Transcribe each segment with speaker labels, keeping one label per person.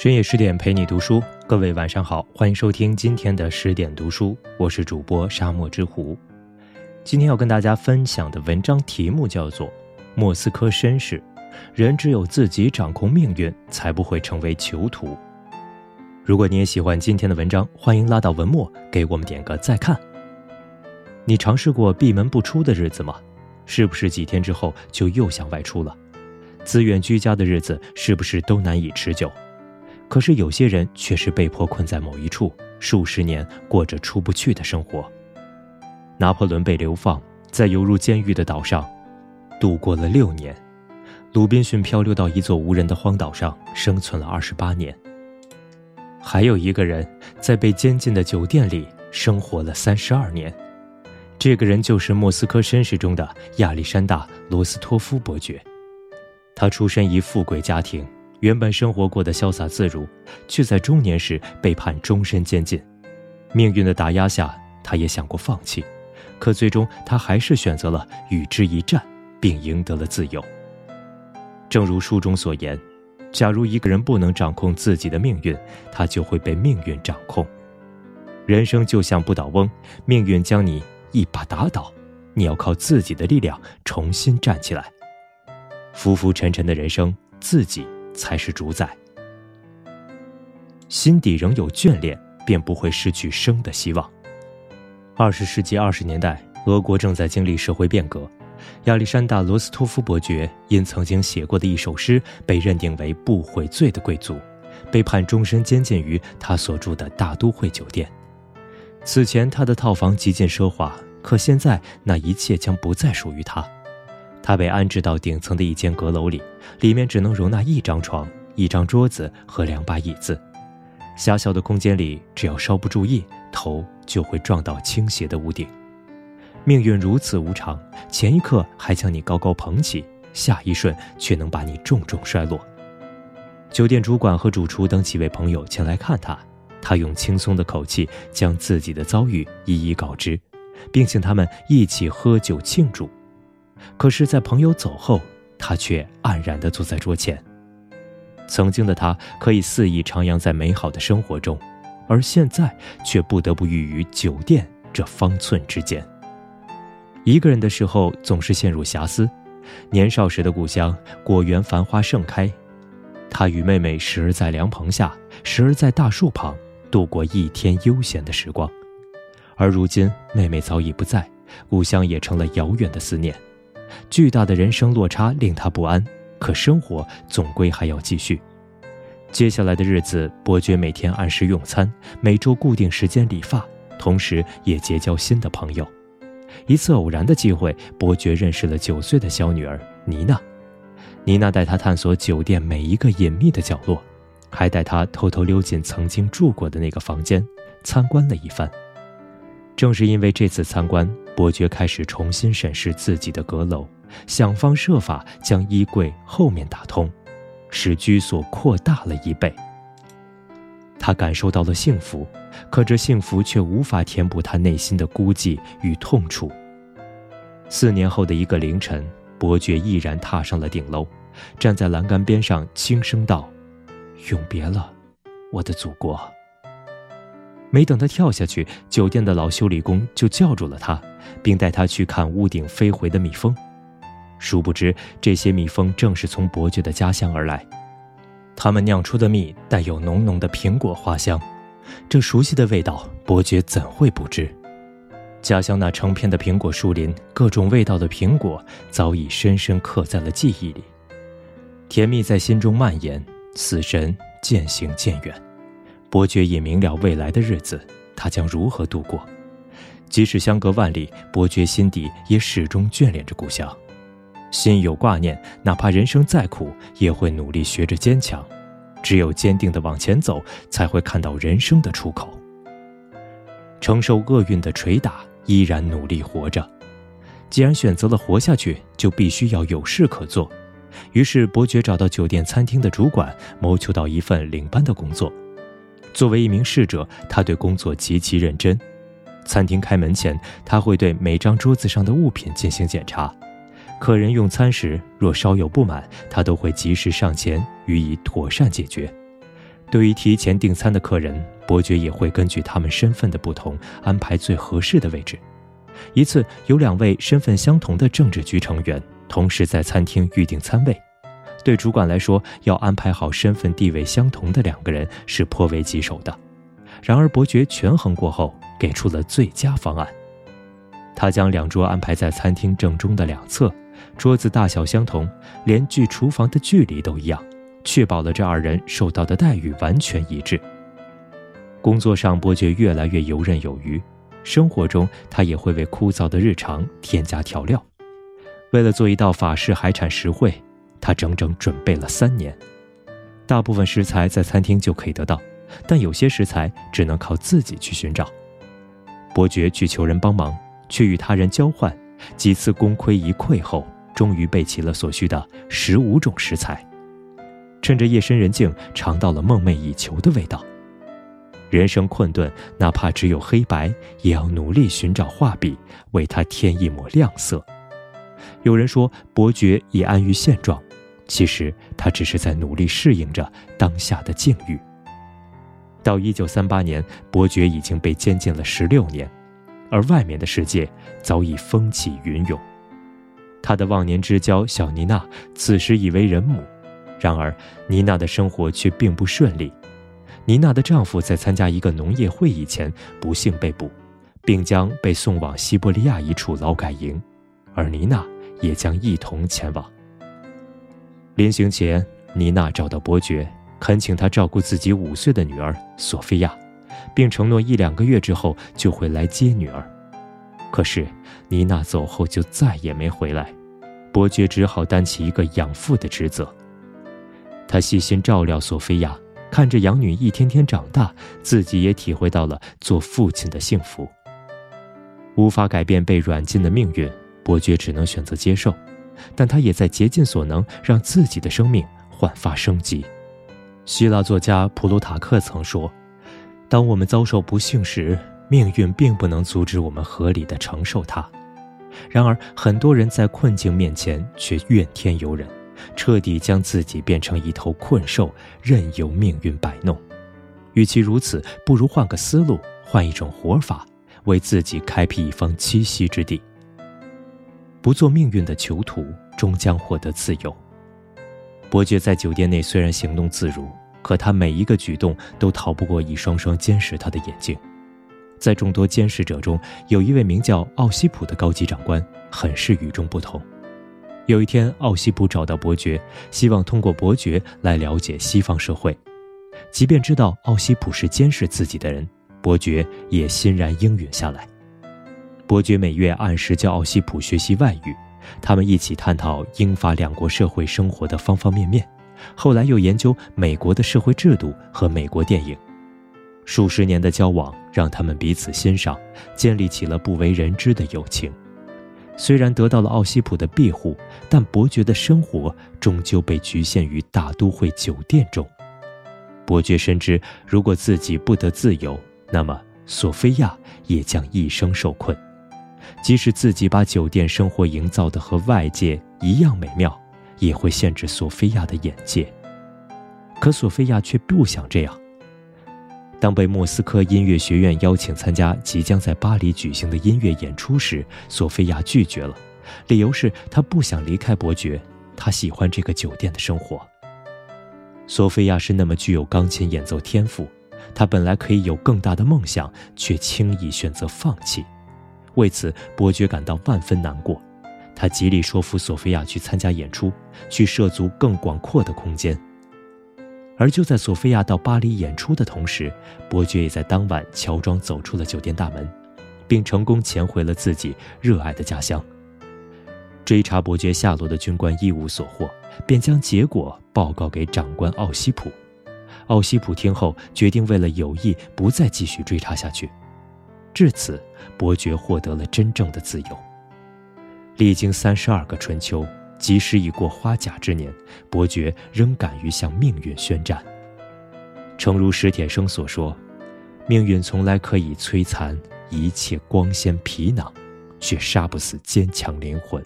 Speaker 1: 深夜十点陪你读书，各位晚上好，欢迎收听今天的十点读书，我是主播沙漠之狐。今天要跟大家分享的文章题目叫做《莫斯科绅士》，人只有自己掌控命运，才不会成为囚徒。如果你也喜欢今天的文章，欢迎拉到文末给我们点个再看。你尝试过闭门不出的日子吗？是不是几天之后就又想外出了？自愿居家的日子是不是都难以持久？可是有些人却是被迫困在某一处，数十年过着出不去的生活。拿破仑被流放在犹如监狱的岛上，度过了六年；鲁滨逊漂流到一座无人的荒岛上，生存了二十八年。还有一个人在被监禁的酒店里生活了三十二年，这个人就是莫斯科绅士中的亚历山大·罗斯托夫伯爵。他出身于富贵家庭。原本生活过得潇洒自如，却在中年时被判终身监禁。命运的打压下，他也想过放弃，可最终他还是选择了与之一战，并赢得了自由。正如书中所言，假如一个人不能掌控自己的命运，他就会被命运掌控。人生就像不倒翁，命运将你一把打倒，你要靠自己的力量重新站起来。浮浮沉沉的人生，自己。才是主宰。心底仍有眷恋，便不会失去生的希望。二十世纪二十年代，俄国正在经历社会变革。亚历山大·罗斯托夫伯爵因曾经写过的一首诗，被认定为不悔罪的贵族，被判终身监禁于他所住的大都会酒店。此前，他的套房极尽奢华，可现在那一切将不再属于他。他被安置到顶层的一间阁楼里，里面只能容纳一张床、一张桌子和两把椅子。狭小的空间里，只要稍不注意，头就会撞到倾斜的屋顶。命运如此无常，前一刻还将你高高捧起，下一瞬却能把你重重摔落。酒店主管和主厨等几位朋友前来看他，他用轻松的口气将自己的遭遇一一告知，并请他们一起喝酒庆祝。可是，在朋友走后，他却黯然地坐在桌前。曾经的他可以肆意徜徉在美好的生活中，而现在却不得不寓于酒店这方寸之间。一个人的时候，总是陷入遐思。年少时的故乡，果园繁花盛开，他与妹妹时而在凉棚下，时而在大树旁度过一天悠闲的时光。而如今，妹妹早已不在，故乡也成了遥远的思念。巨大的人生落差令他不安，可生活总归还要继续。接下来的日子，伯爵每天按时用餐，每周固定时间理发，同时也结交新的朋友。一次偶然的机会，伯爵认识了九岁的小女儿妮娜。妮娜带他探索酒店每一个隐秘的角落，还带他偷偷溜进曾经住过的那个房间，参观了一番。正是因为这次参观。伯爵开始重新审视自己的阁楼，想方设法将衣柜后面打通，使居所扩大了一倍。他感受到了幸福，可这幸福却无法填补他内心的孤寂与痛楚。四年后的一个凌晨，伯爵毅然踏上了顶楼，站在栏杆边上，轻声道：“永别了，我的祖国。”没等他跳下去，酒店的老修理工就叫住了他，并带他去看屋顶飞回的蜜蜂。殊不知，这些蜜蜂正是从伯爵的家乡而来，他们酿出的蜜带有浓浓的苹果花香。这熟悉的味道，伯爵怎会不知？家乡那成片的苹果树林，各种味道的苹果早已深深刻在了记忆里，甜蜜在心中蔓延，死神渐行渐远。伯爵也明了未来的日子，他将如何度过？即使相隔万里，伯爵心底也始终眷恋着故乡，心有挂念，哪怕人生再苦，也会努力学着坚强。只有坚定地往前走，才会看到人生的出口。承受厄运的捶打，依然努力活着。既然选择了活下去，就必须要有事可做。于是，伯爵找到酒店餐厅的主管，谋求到一份领班的工作。作为一名侍者，他对工作极其认真。餐厅开门前，他会对每张桌子上的物品进行检查。客人用餐时若稍有不满，他都会及时上前予以妥善解决。对于提前订餐的客人，伯爵也会根据他们身份的不同安排最合适的位置。一次，有两位身份相同的政治局成员同时在餐厅预订餐位，对主管来说，要安排好身份地位相同的两个人是颇为棘手的。然而，伯爵权衡过后，给出了最佳方案。他将两桌安排在餐厅正中的两侧，桌子大小相同，连距厨房的距离都一样，确保了这二人受到的待遇完全一致。工作上，伯爵越来越游刃有余；生活中，他也会为枯燥的日常添加调料。为了做一道法式海产实惠，他整整准备了三年。大部分食材在餐厅就可以得到，但有些食材只能靠自己去寻找。伯爵去求人帮忙。却与他人交换，几次功亏一篑后，终于备齐了所需的十五种食材。趁着夜深人静，尝到了梦寐以求的味道。人生困顿，哪怕只有黑白，也要努力寻找画笔，为它添一抹亮色。有人说，伯爵已安于现状，其实他只是在努力适应着当下的境遇。到一九三八年，伯爵已经被监禁了十六年。而外面的世界早已风起云涌，他的忘年之交小妮娜此时已为人母，然而妮娜的生活却并不顺利。妮娜的丈夫在参加一个农业会议前不幸被捕，并将被送往西伯利亚一处劳改营，而妮娜也将一同前往。临行前，妮娜找到伯爵，恳请他照顾自己五岁的女儿索菲亚。并承诺一两个月之后就会来接女儿，可是妮娜走后就再也没回来，伯爵只好担起一个养父的职责。他细心照料索菲亚，看着养女一天天长大，自己也体会到了做父亲的幸福。无法改变被软禁的命运，伯爵只能选择接受，但他也在竭尽所能让自己的生命焕发生机。希腊作家普鲁塔克曾说。当我们遭受不幸时，命运并不能阻止我们合理的承受它。然而，很多人在困境面前却怨天尤人，彻底将自己变成一头困兽，任由命运摆弄。与其如此，不如换个思路，换一种活法，为自己开辟一方栖息之地。不做命运的囚徒，终将获得自由。伯爵在酒店内虽然行动自如。可他每一个举动都逃不过一双双监视他的眼睛，在众多监视者中，有一位名叫奥西普的高级长官，很是与众不同。有一天，奥西普找到伯爵，希望通过伯爵来了解西方社会。即便知道奥西普是监视自己的人，伯爵也欣然应允下来。伯爵每月按时教奥西普学习外语，他们一起探讨英法两国社会生活的方方面面。后来又研究美国的社会制度和美国电影，数十年的交往让他们彼此欣赏，建立起了不为人知的友情。虽然得到了奥西普的庇护，但伯爵的生活终究被局限于大都会酒店中。伯爵深知，如果自己不得自由，那么索菲亚也将一生受困。即使自己把酒店生活营造的和外界一样美妙。也会限制索菲亚的眼界，可索菲亚却不想这样。当被莫斯科音乐学院邀请参加即将在巴黎举行的音乐演出时，索菲亚拒绝了，理由是她不想离开伯爵，她喜欢这个酒店的生活。索菲亚是那么具有钢琴演奏天赋，她本来可以有更大的梦想，却轻易选择放弃，为此伯爵感到万分难过。他极力说服索菲亚去参加演出，去涉足更广阔的空间。而就在索菲亚到巴黎演出的同时，伯爵也在当晚乔装走出了酒店大门，并成功潜回了自己热爱的家乡。追查伯爵下落的军官一无所获，便将结果报告给长官奥西普。奥西普听后决定，为了友谊，不再继续追查下去。至此，伯爵获得了真正的自由。历经三十二个春秋，即使已过花甲之年，伯爵仍敢于向命运宣战。诚如史铁生所说：“命运从来可以摧残一切光鲜皮囊，却杀不死坚强灵魂。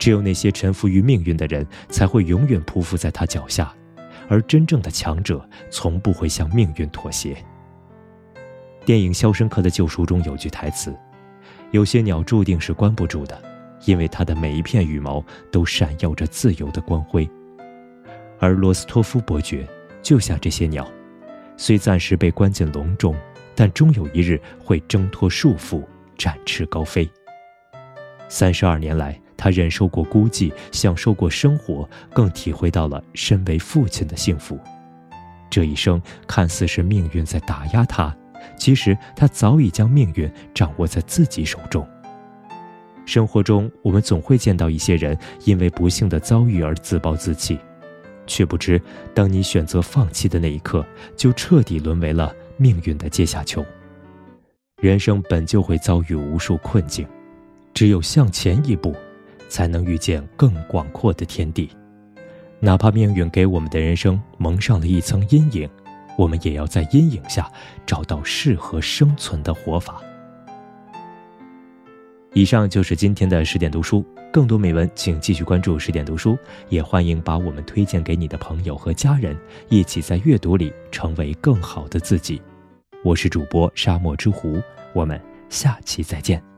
Speaker 1: 只有那些臣服于命运的人，才会永远匍匐在他脚下；而真正的强者从不会向命运妥协。电影《肖申克的救赎》中有句台词：“有些鸟注定是关不住的，因为它的每一片羽毛都闪耀着自由的光辉。”而罗斯托夫伯爵就像这些鸟，虽暂时被关进笼中，但终有一日会挣脱束缚，展翅高飞。三十二年来，他忍受过孤寂，享受过生活，更体会到了身为父亲的幸福。这一生看似是命运在打压他，其实他早已将命运掌握在自己手中。生活中，我们总会见到一些人因为不幸的遭遇而自暴自弃，却不知当你选择放弃的那一刻，就彻底沦为了命运的阶下囚。人生本就会遭遇无数困境。只有向前一步，才能遇见更广阔的天地。哪怕命运给我们的人生蒙上了一层阴影，我们也要在阴影下找到适合生存的活法。以上就是今天的十点读书，更多美文请继续关注十点读书，也欢迎把我们推荐给你的朋友和家人，一起在阅读里成为更好的自己。我是主播沙漠之狐，我们下期再见。